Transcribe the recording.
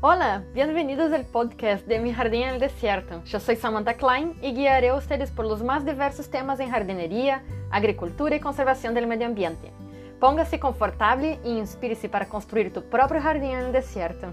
Olá, bem-vindos ao podcast de Mi Jardín en el Desierto. Yo soy Samantha Klein e guiaré a ustedes por os mais diversos temas em jardinería, agricultura e conservação do meio ambiente. Ponga-se confortável e inspire-se para construir tu próprio jardim no deserto.